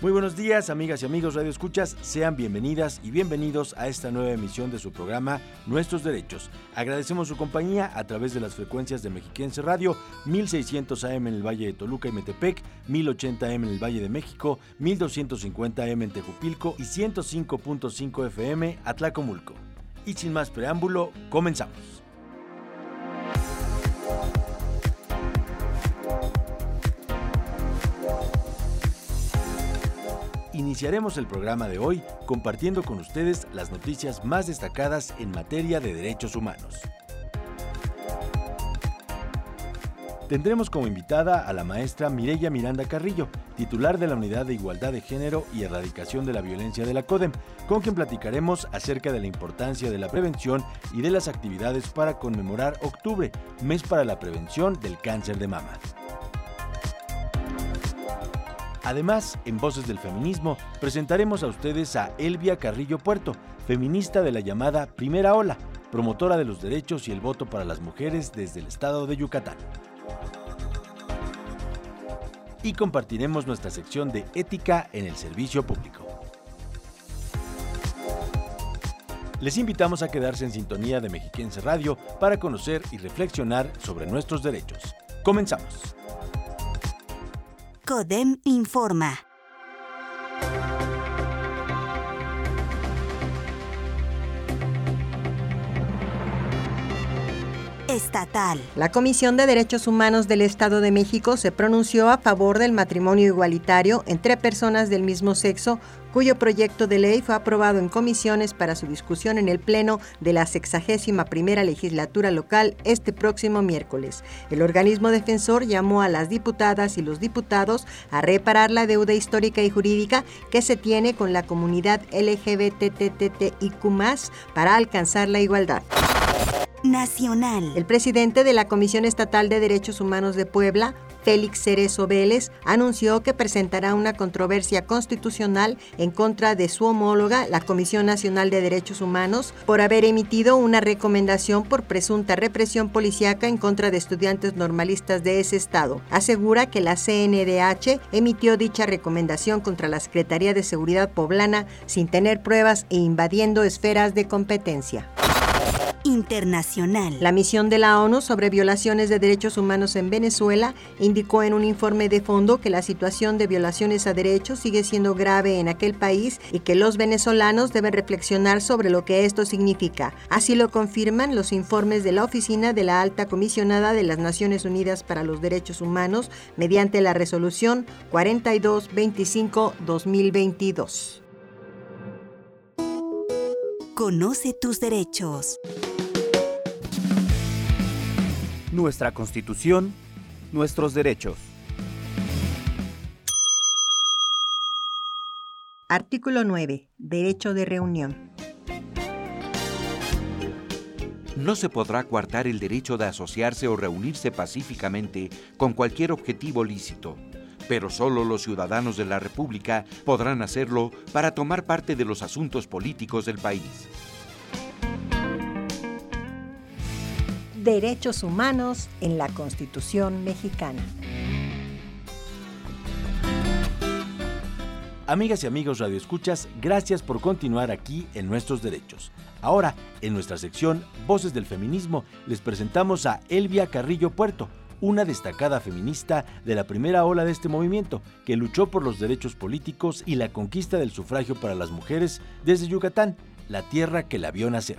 Muy buenos días, amigas y amigos Radio Escuchas. Sean bienvenidas y bienvenidos a esta nueva emisión de su programa Nuestros Derechos. Agradecemos su compañía a través de las frecuencias de Mexiquense Radio, 1600 AM en el Valle de Toluca y Metepec, 1080 AM en el Valle de México, 1250 AM en Tejupilco y 105.5 FM Atlacomulco. Y sin más preámbulo, comenzamos. Iniciaremos el programa de hoy compartiendo con ustedes las noticias más destacadas en materia de derechos humanos. Tendremos como invitada a la maestra Mireya Miranda Carrillo, titular de la Unidad de Igualdad de Género y Erradicación de la Violencia de la CODEM, con quien platicaremos acerca de la importancia de la prevención y de las actividades para conmemorar octubre, mes para la prevención del cáncer de mama. Además, en Voces del Feminismo, presentaremos a ustedes a Elvia Carrillo Puerto, feminista de la llamada Primera Ola, promotora de los derechos y el voto para las mujeres desde el estado de Yucatán. Y compartiremos nuestra sección de ética en el servicio público. Les invitamos a quedarse en sintonía de Mexiquense Radio para conocer y reflexionar sobre nuestros derechos. Comenzamos. CODEM informa. Estatal. La Comisión de Derechos Humanos del Estado de México se pronunció a favor del matrimonio igualitario entre personas del mismo sexo cuyo proyecto de ley fue aprobado en comisiones para su discusión en el Pleno de la 61 primera legislatura local este próximo miércoles. El organismo defensor llamó a las diputadas y los diputados a reparar la deuda histórica y jurídica que se tiene con la comunidad LGBTTTIQ para alcanzar la igualdad. Nacional. El presidente de la Comisión Estatal de Derechos Humanos de Puebla, Félix Cerezo Vélez, anunció que presentará una controversia constitucional en contra de su homóloga, la Comisión Nacional de Derechos Humanos, por haber emitido una recomendación por presunta represión policíaca en contra de estudiantes normalistas de ese estado. Asegura que la CNDH emitió dicha recomendación contra la Secretaría de Seguridad Poblana sin tener pruebas e invadiendo esferas de competencia internacional. La misión de la ONU sobre violaciones de derechos humanos en Venezuela indicó en un informe de fondo que la situación de violaciones a derechos sigue siendo grave en aquel país y que los venezolanos deben reflexionar sobre lo que esto significa. Así lo confirman los informes de la Oficina de la Alta Comisionada de las Naciones Unidas para los Derechos Humanos mediante la resolución 4225-2022. Conoce tus derechos. Nuestra Constitución, nuestros derechos. Artículo 9. Derecho de reunión. No se podrá coartar el derecho de asociarse o reunirse pacíficamente con cualquier objetivo lícito pero solo los ciudadanos de la República podrán hacerlo para tomar parte de los asuntos políticos del país. Derechos humanos en la Constitución mexicana. Amigas y amigos radioescuchas, gracias por continuar aquí en Nuestros Derechos. Ahora, en nuestra sección Voces del Feminismo, les presentamos a Elvia Carrillo Puerto, una destacada feminista de la primera ola de este movimiento, que luchó por los derechos políticos y la conquista del sufragio para las mujeres desde Yucatán, la tierra que la vio nacer.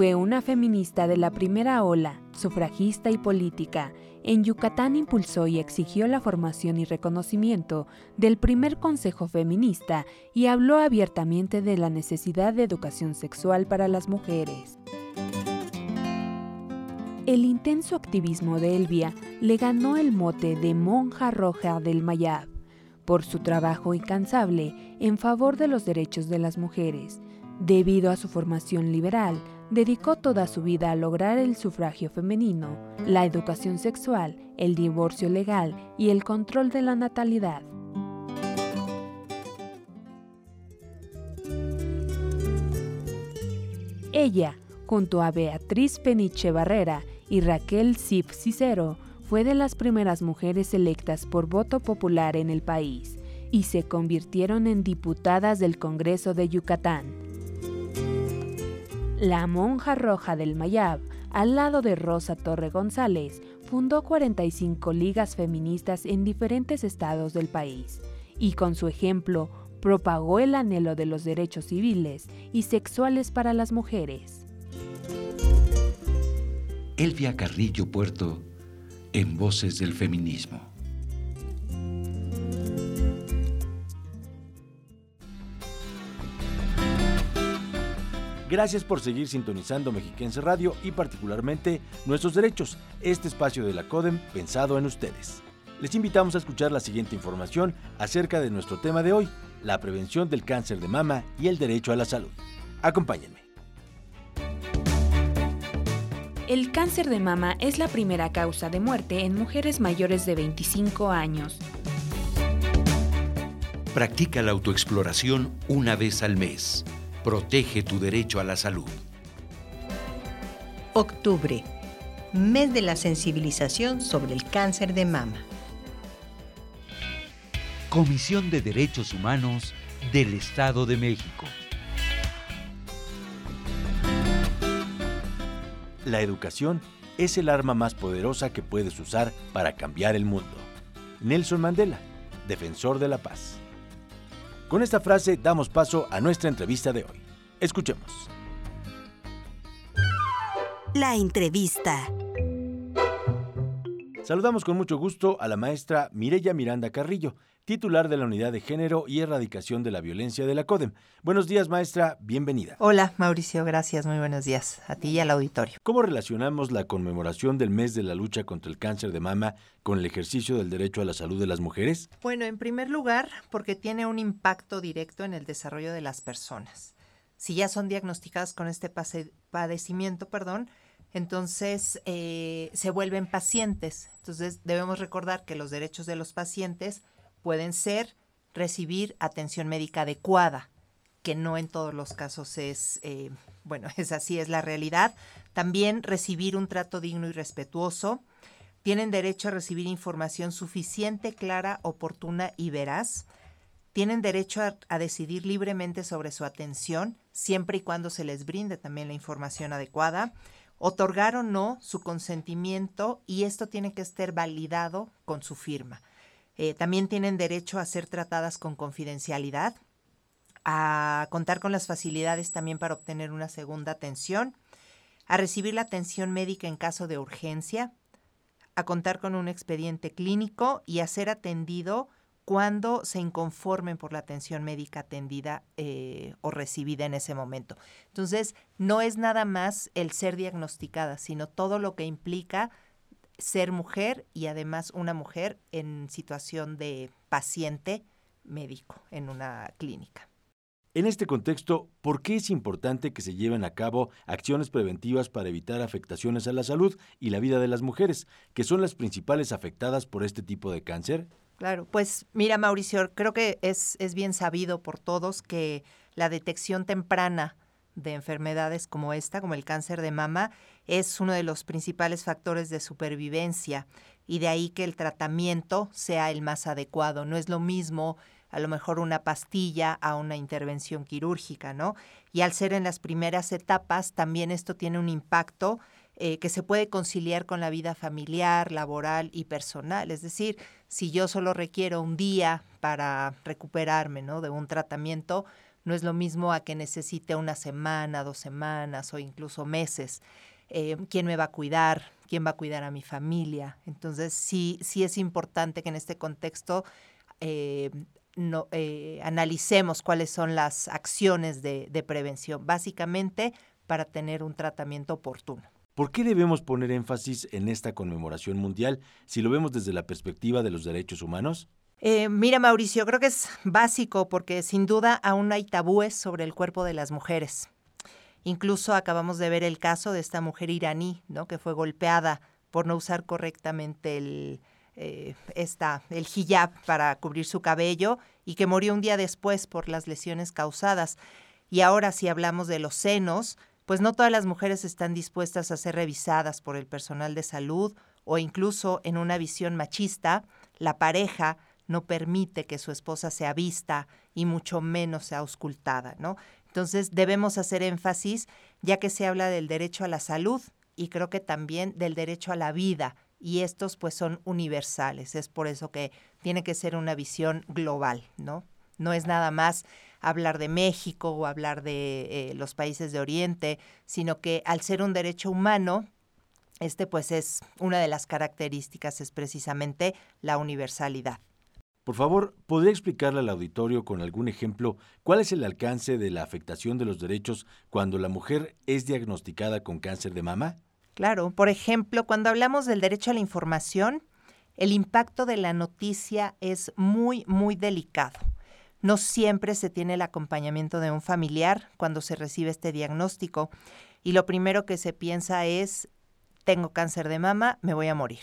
fue una feminista de la primera ola. sufragista y política, en Yucatán impulsó y exigió la formación y reconocimiento del primer Consejo Feminista y habló abiertamente de la necesidad de educación sexual para las mujeres. El intenso activismo de Elvia le ganó el mote de monja roja del Mayab por su trabajo incansable en favor de los derechos de las mujeres. Debido a su formación liberal, dedicó toda su vida a lograr el sufragio femenino, la educación sexual, el divorcio legal y el control de la natalidad. Ella, junto a Beatriz Peniche Barrera y Raquel Sip Cicero, fue de las primeras mujeres electas por voto popular en el país y se convirtieron en diputadas del Congreso de Yucatán. La monja roja del Mayab, al lado de Rosa Torre González, fundó 45 ligas feministas en diferentes estados del país y con su ejemplo propagó el anhelo de los derechos civiles y sexuales para las mujeres. Elvia Carrillo Puerto en Voces del Feminismo. Gracias por seguir sintonizando Mexiquense Radio y particularmente Nuestros Derechos, este espacio de la CODEM pensado en ustedes. Les invitamos a escuchar la siguiente información acerca de nuestro tema de hoy, la prevención del cáncer de mama y el derecho a la salud. Acompáñenme. El cáncer de mama es la primera causa de muerte en mujeres mayores de 25 años. Practica la autoexploración una vez al mes. Protege tu derecho a la salud. Octubre, mes de la sensibilización sobre el cáncer de mama. Comisión de Derechos Humanos del Estado de México. La educación es el arma más poderosa que puedes usar para cambiar el mundo. Nelson Mandela, defensor de la paz. Con esta frase damos paso a nuestra entrevista de hoy. Escuchemos. La entrevista. Saludamos con mucho gusto a la maestra Mireya Miranda Carrillo, titular de la Unidad de Género y Erradicación de la Violencia de la CODEM. Buenos días, maestra, bienvenida. Hola, Mauricio, gracias, muy buenos días a ti y al auditorio. ¿Cómo relacionamos la conmemoración del mes de la lucha contra el cáncer de mama con el ejercicio del derecho a la salud de las mujeres? Bueno, en primer lugar, porque tiene un impacto directo en el desarrollo de las personas. Si ya son diagnosticadas con este padecimiento, perdón, entonces eh, se vuelven pacientes. Entonces debemos recordar que los derechos de los pacientes pueden ser recibir atención médica adecuada, que no en todos los casos es, eh, bueno, es así, es la realidad. También recibir un trato digno y respetuoso. Tienen derecho a recibir información suficiente, clara, oportuna y veraz. Tienen derecho a, a decidir libremente sobre su atención, siempre y cuando se les brinde también la información adecuada otorgar o no su consentimiento y esto tiene que estar validado con su firma. Eh, también tienen derecho a ser tratadas con confidencialidad, a contar con las facilidades también para obtener una segunda atención, a recibir la atención médica en caso de urgencia, a contar con un expediente clínico y a ser atendido cuando se inconformen por la atención médica atendida eh, o recibida en ese momento. Entonces, no es nada más el ser diagnosticada, sino todo lo que implica ser mujer y además una mujer en situación de paciente médico en una clínica. En este contexto, ¿por qué es importante que se lleven a cabo acciones preventivas para evitar afectaciones a la salud y la vida de las mujeres, que son las principales afectadas por este tipo de cáncer? Claro, pues mira Mauricio, creo que es, es bien sabido por todos que la detección temprana de enfermedades como esta, como el cáncer de mama, es uno de los principales factores de supervivencia y de ahí que el tratamiento sea el más adecuado. No es lo mismo a lo mejor una pastilla a una intervención quirúrgica, ¿no? Y al ser en las primeras etapas, también esto tiene un impacto eh, que se puede conciliar con la vida familiar, laboral y personal. Es decir, si yo solo requiero un día para recuperarme ¿no? de un tratamiento, no es lo mismo a que necesite una semana, dos semanas o incluso meses. Eh, ¿Quién me va a cuidar? quién va a cuidar a mi familia. Entonces, sí, sí es importante que en este contexto eh, no, analicemos cuáles son las acciones de prevención, básicamente para tener un tratamiento oportuno. ¿Por qué debemos poner énfasis en esta conmemoración mundial si lo vemos desde la perspectiva de los derechos humanos? Eh, mira, Mauricio, creo que es básico porque sin duda aún hay tabúes sobre el cuerpo de las mujeres. Incluso acabamos de ver el caso de esta mujer iraní, ¿no? Que fue golpeada por no usar correctamente eh, esta, el hijab para cubrir su cabello y que murió un día después por las lesiones causadas. Y ahora si hablamos de los senos, pues no todas las mujeres están dispuestas a ser revisadas por el personal de salud o incluso en una visión machista, la pareja no permite que su esposa sea vista y mucho menos sea auscultada, ¿no? Entonces debemos hacer énfasis ya que se habla del derecho a la salud y creo que también del derecho a la vida y estos pues son universales, es por eso que tiene que ser una visión global, ¿no? No es nada más hablar de México o hablar de eh, los países de Oriente, sino que al ser un derecho humano, este pues es una de las características, es precisamente la universalidad. Por favor, ¿podría explicarle al auditorio con algún ejemplo cuál es el alcance de la afectación de los derechos cuando la mujer es diagnosticada con cáncer de mama? Claro, por ejemplo, cuando hablamos del derecho a la información, el impacto de la noticia es muy, muy delicado. No siempre se tiene el acompañamiento de un familiar cuando se recibe este diagnóstico y lo primero que se piensa es, tengo cáncer de mama, me voy a morir.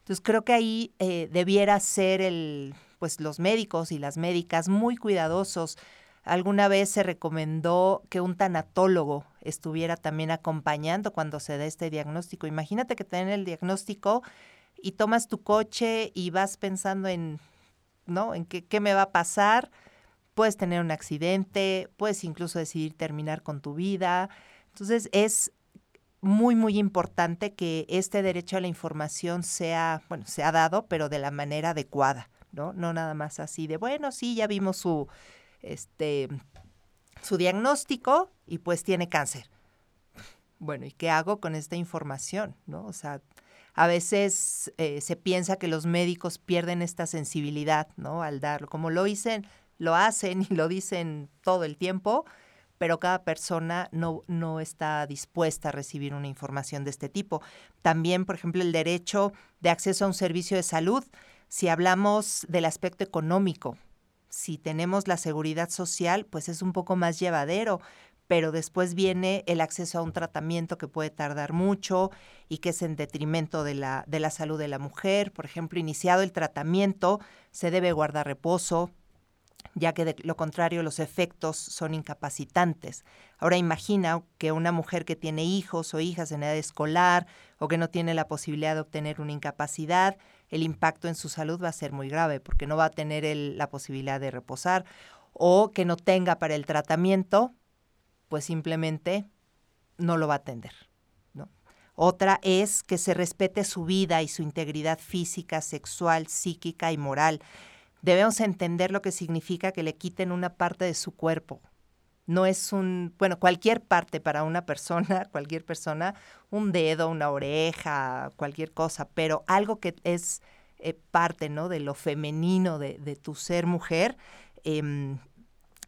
Entonces creo que ahí eh, debiera ser el, pues los médicos y las médicas muy cuidadosos. Alguna vez se recomendó que un tanatólogo estuviera también acompañando cuando se dé este diagnóstico. Imagínate que te den el diagnóstico y tomas tu coche y vas pensando en, ¿no? En qué, qué me va a pasar. Puedes tener un accidente, puedes incluso decidir terminar con tu vida. Entonces es muy, muy importante que este derecho a la información sea, bueno, sea dado, pero de la manera adecuada, ¿no? No nada más así de, bueno, sí, ya vimos su, este, su diagnóstico y pues tiene cáncer. Bueno, ¿y qué hago con esta información, no? O sea, a veces eh, se piensa que los médicos pierden esta sensibilidad, ¿no? Al darlo. Como lo dicen, lo hacen y lo dicen todo el tiempo, pero cada persona no, no está dispuesta a recibir una información de este tipo. También, por ejemplo, el derecho de acceso a un servicio de salud. Si hablamos del aspecto económico, si tenemos la seguridad social, pues es un poco más llevadero, pero después viene el acceso a un tratamiento que puede tardar mucho y que es en detrimento de la, de la salud de la mujer. Por ejemplo, iniciado el tratamiento, se debe guardar reposo, ya que de lo contrario los efectos son incapacitantes. Ahora imagina que una mujer que tiene hijos o hijas en edad escolar o que no tiene la posibilidad de obtener una incapacidad, el impacto en su salud va a ser muy grave porque no va a tener la posibilidad de reposar o que no tenga para el tratamiento, pues simplemente no lo va a atender. Otra es que se respete su vida y su integridad física, sexual, psíquica y moral debemos entender lo que significa que le quiten una parte de su cuerpo. No es un, bueno, cualquier parte para una persona, cualquier persona, un dedo, una oreja, cualquier cosa, pero algo que es eh, parte, ¿no? De lo femenino de, tu ser mujer, eh,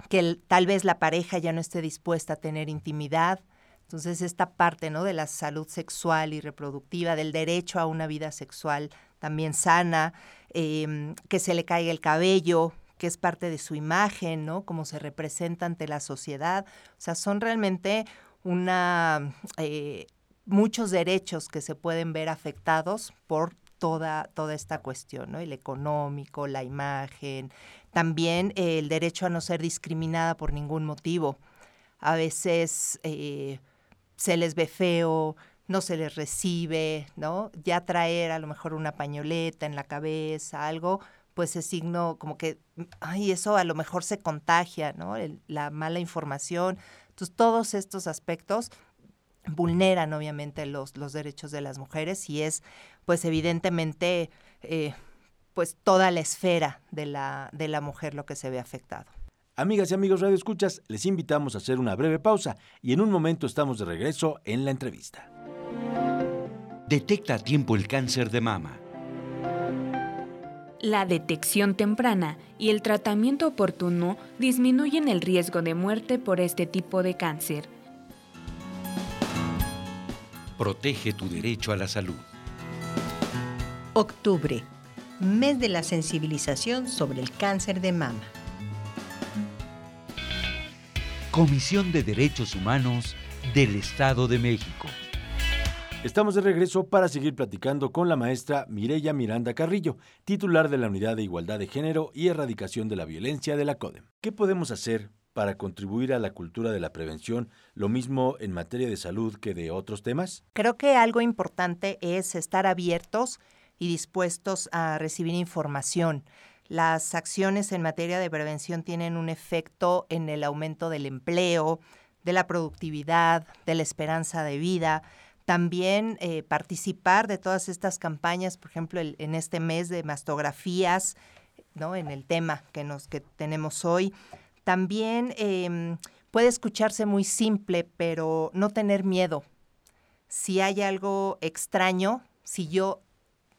que tal vez la pareja ya no esté dispuesta a tener intimidad. Entonces, esta parte, ¿no? De la salud sexual y reproductiva, del derecho a una vida sexual también sana, Em, que se le caiga el cabello, que es parte de su imagen, ¿no? Cómo se representa ante la sociedad. O sea, son realmente una eh, muchos derechos que se pueden ver afectados por toda, toda esta cuestión, ¿no? El económico, la imagen, también el derecho a no ser discriminada por ningún motivo. A veces eh, se les ve feo, no se les recibe, ¿no? Ya traer a lo mejor una pañoleta en la cabeza, algo, pues es signo como que, ay, eso a lo mejor se contagia, ¿no? la mala información. Entonces, todos estos aspectos vulneran obviamente los, los derechos de las mujeres y es, pues evidentemente, eh, pues toda la esfera de la, de la mujer lo que se ve afectado. Amigas y amigos Radio Escuchas, les invitamos a hacer una breve pausa y en un momento estamos de regreso en la entrevista. Detecta a tiempo el cáncer de mama. La detección temprana y el tratamiento oportuno disminuyen el riesgo de muerte por este tipo de cáncer. Protege tu derecho a la salud. Octubre, mes de la sensibilización sobre el cáncer de mama. Comisión de Derechos Humanos del Estado de México. Estamos de regreso para seguir platicando con la maestra Mireya Miranda Carrillo, titular de la Unidad de Igualdad de Género y Erradicación de la Violencia de la CODEM. ¿Qué podemos hacer para contribuir a la cultura de la prevención, lo mismo en materia de salud que de otros temas? Creo que algo importante es estar abiertos y dispuestos a recibir información. Las acciones en materia de prevención tienen un efecto en el aumento del empleo, de la productividad, de la esperanza de vida. También eh, participar de todas estas campañas, por ejemplo, en este mes de mastografías, ¿no? en el tema que, nos, que tenemos hoy. También em, puede escucharse muy simple, pero no tener miedo. Si hay algo extraño, si yo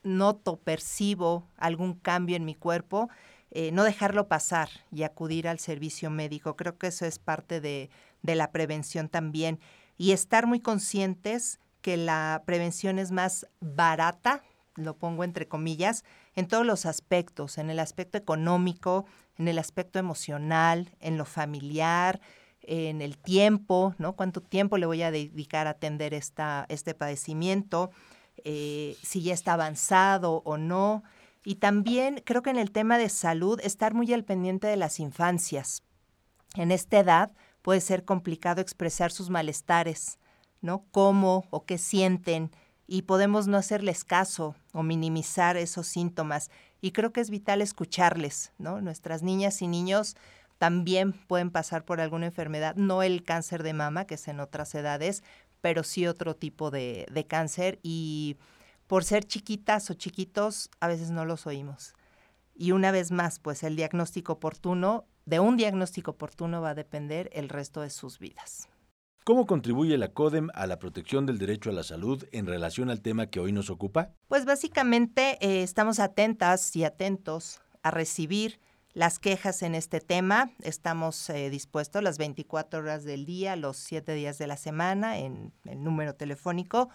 noto, percibo algún cambio en mi cuerpo, eh, no dejarlo pasar y acudir al servicio médico. Creo que eso es parte de, de la prevención también. Y estar muy conscientes que la prevención es más barata, lo pongo entre comillas, en todos los aspectos, en el aspecto económico, en el aspecto emocional, en lo familiar, en el tiempo, ¿no? ¿Cuánto tiempo le voy a dedicar a atender esta, este padecimiento? Eh, si ya está avanzado o no. Y también creo que en el tema de salud, estar muy al pendiente de las infancias. En esta edad puede ser complicado expresar sus malestares, ¿no? Cómo o qué sienten y podemos no hacerles caso o minimizar esos síntomas. Y creo que es vital escucharles, ¿no? Nuestras niñas y niños también pueden pasar por alguna enfermedad, no el cáncer de mama, que es en otras edades, pero sí otro tipo de, de cáncer y por ser chiquitas o chiquitos a veces no los oímos. Y una vez más, pues el diagnóstico oportuno, de un diagnóstico oportuno va a depender el resto de sus vidas. ¿Cómo contribuye la CODEM a la protección del derecho a la salud en relación al tema que hoy nos ocupa? Pues básicamente eh, estamos atentas y atentos a recibir las quejas en este tema. Estamos eh, dispuestos las 24 horas del día, los 7 días de la semana en el número telefónico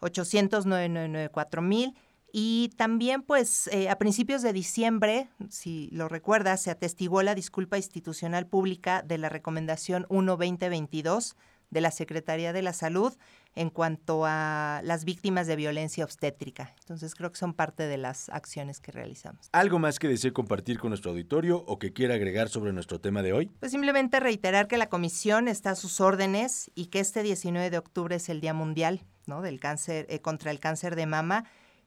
800 999 y también, pues, eh, a principios de diciembre, si lo recuerdas, se atestiguó la disculpa institucional pública de la Recomendación 1-2022 de la Secretaría de la Salud en cuanto a las víctimas de violencia obstétrica. Entonces creo que son parte de las acciones que realizamos. ¿Algo más que desee compartir con nuestro auditorio o que quiera agregar sobre nuestro tema de hoy? Pues simplemente reiterar que la comisión está a sus órdenes y que este 19 de octubre es el Día Mundial ¿no? del cáncer, eh, contra el cáncer de mama.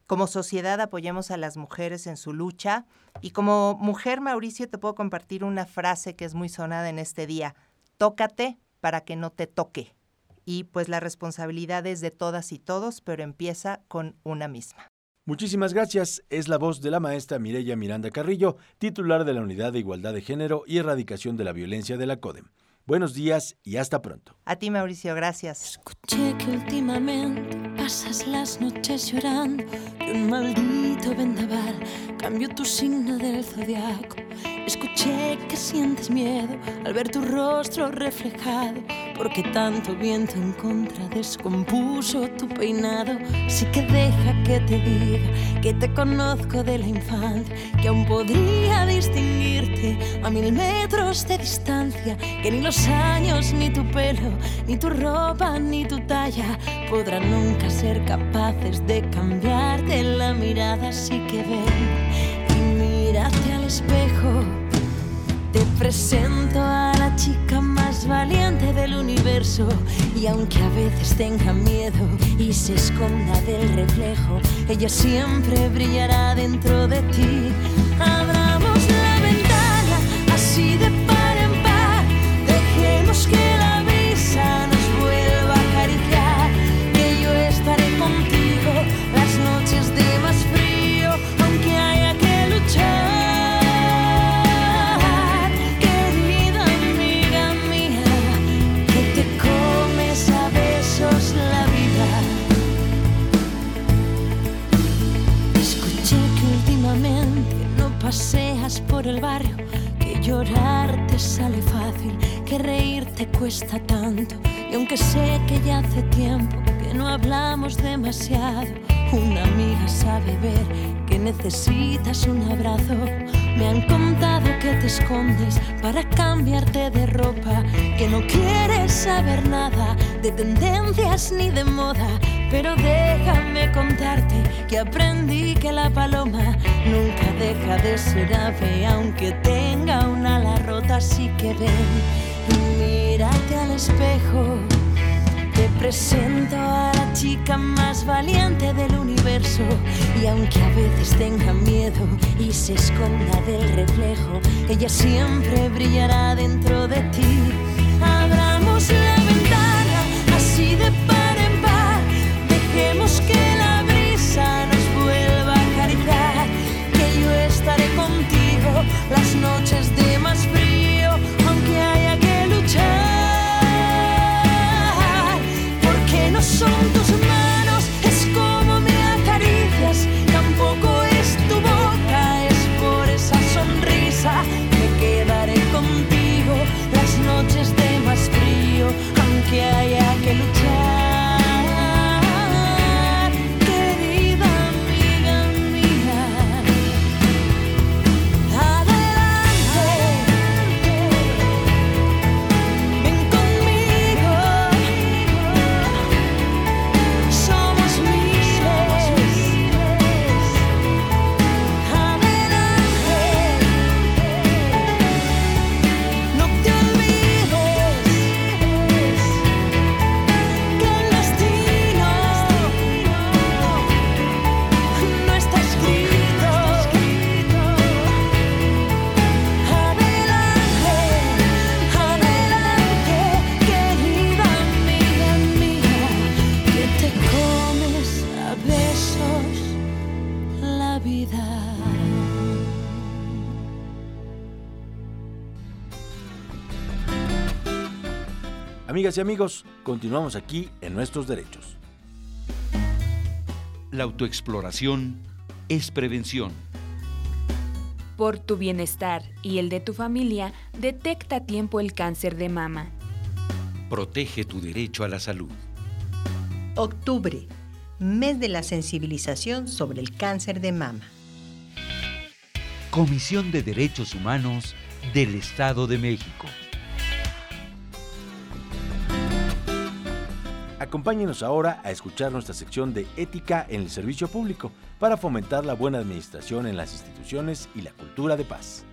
Como sociedad apoyemos a las mujeres en su lucha y como mujer, Mauricio, te puedo compartir una frase que es muy sonada en este día. Tócate para que no te toque. Y pues la responsabilidad es de todas y todos, pero empieza con una misma. Muchísimas gracias. Es la voz de la maestra Mireya Miranda Carrillo, titular de la Unidad de Igualdad de Género y Erradicación de la Violencia de la CODEM. Buenos días y hasta pronto. A ti, Mauricio, gracias. Escuché que últimamente pasas las noches llorando que un maldito vendaval cambió tu signo del zodiaco. Escuché que sientes miedo al ver tu rostro reflejado, porque tanto viento en contra descompuso tu peinado. Así que deja que te diga que te conozco de la infancia, que aún podría distinguirte a mil metros de distancia, que ni los años, ni tu pelo, ni tu ropa, ni tu talla podrán nunca ser capaces de cambiarte la mirada. Así que ven y mírate al espejo. Te presento a la chica más valiente del universo y aunque a veces tenga miedo y se esconda del reflejo, ella siempre brillará dentro de ti. llorar te sale fácil, que reír te cuesta tanto. Y aunque sé que ya hace tiempo que no hablamos demasiado, una amiga sabe ver que necesitas un abrazo. Me han contado que te escondes para cambiarte de ropa, que no quieres saber nada de tendencias ni de moda pero déjame contarte que aprendí que la paloma nunca deja de ser ave, aunque tenga una ala rota. Así que ven, mírate al espejo. Te presento a la chica más valiente del universo y aunque a veces tenga miedo y se esconda del reflejo, ella siempre brillará dentro de ti. Amigas y amigos, continuamos aquí en Nuestros Derechos. La autoexploración es prevención. Por tu bienestar y el de tu familia, detecta a tiempo el cáncer de mama. Protege tu derecho a la salud. Octubre, mes de la sensibilización sobre el cáncer de mama. Comisión de Derechos Humanos del Estado de México. Acompáñenos ahora a escuchar nuestra sección de Ética en el Servicio Público para fomentar la buena administración en las instituciones y la cultura de paz.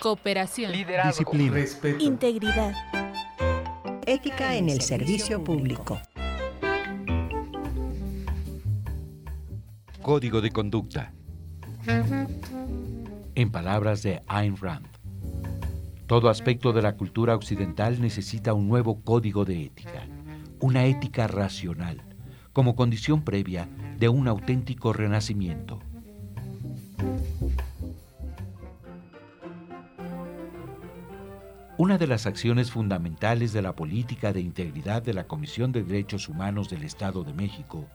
Cooperación. Disciplina. Respeto. Integridad. Ética en el servicio público. Código de conducta. En palabras de Ayn Rand. Todo aspecto de la cultura occidental necesita un nuevo código de ética, una ética racional, como condición previa de un auténtico renacimiento. Una de las acciones fundamentales de la política de integridad de la Comisión de Derechos Humanos del Estado de México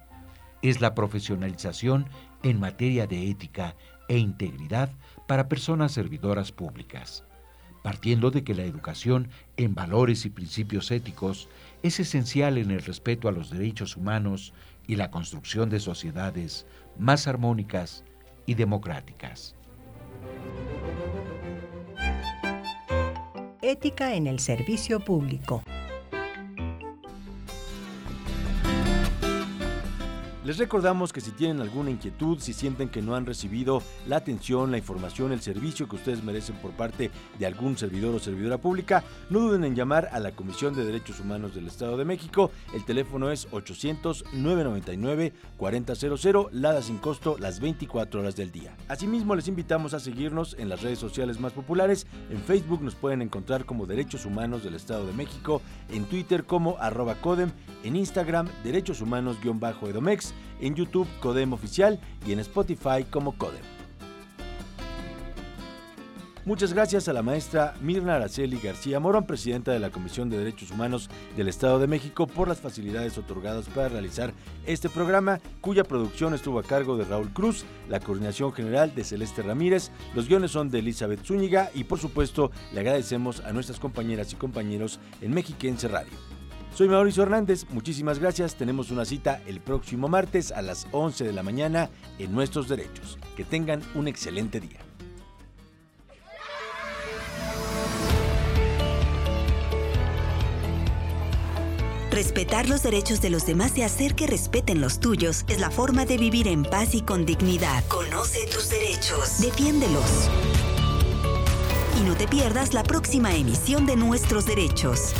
es la profesionalización en materia de ética e integridad para personas servidoras públicas, partiendo de que la educación en valores y principios éticos es esencial en el respeto a los derechos humanos y la construcción de sociedades más armónicas y democráticas. Ética en el servicio público. Les recordamos que si tienen alguna inquietud, si sienten que no han recibido la atención, la información, el servicio que ustedes merecen por parte de algún servidor o servidora pública, no duden en llamar a la Comisión de Derechos Humanos del Estado de México. El teléfono es 800-999-4000, Lada sin costo las 24 horas del día. Asimismo, les invitamos a seguirnos en las redes sociales más populares. En Facebook nos pueden encontrar como Derechos Humanos del Estado de México, en Twitter como arroba Codem, en Instagram Derechos Humanos-Edomex, en YouTube Codem Oficial y en Spotify como Codem. Muchas gracias a la maestra Mirna Araceli García Morón, presidenta de la Comisión de Derechos Humanos del Estado de México, por las facilidades otorgadas para realizar este programa, cuya producción estuvo a cargo de Raúl Cruz, la coordinación general de Celeste Ramírez, los guiones son de Elizabeth Zúñiga y por supuesto le agradecemos a nuestras compañeras y compañeros en Mexiquense Radio. Soy Mauricio Hernández, muchísimas gracias. Tenemos una cita el próximo martes a las 11 de la mañana en Nuestros Derechos. Que tengan un excelente día. Respetar los derechos de los demás y hacer que respeten los tuyos es la forma de vivir en paz y con dignidad. Conoce tus derechos. Defiéndelos. Y no te pierdas la próxima emisión de Nuestros Derechos.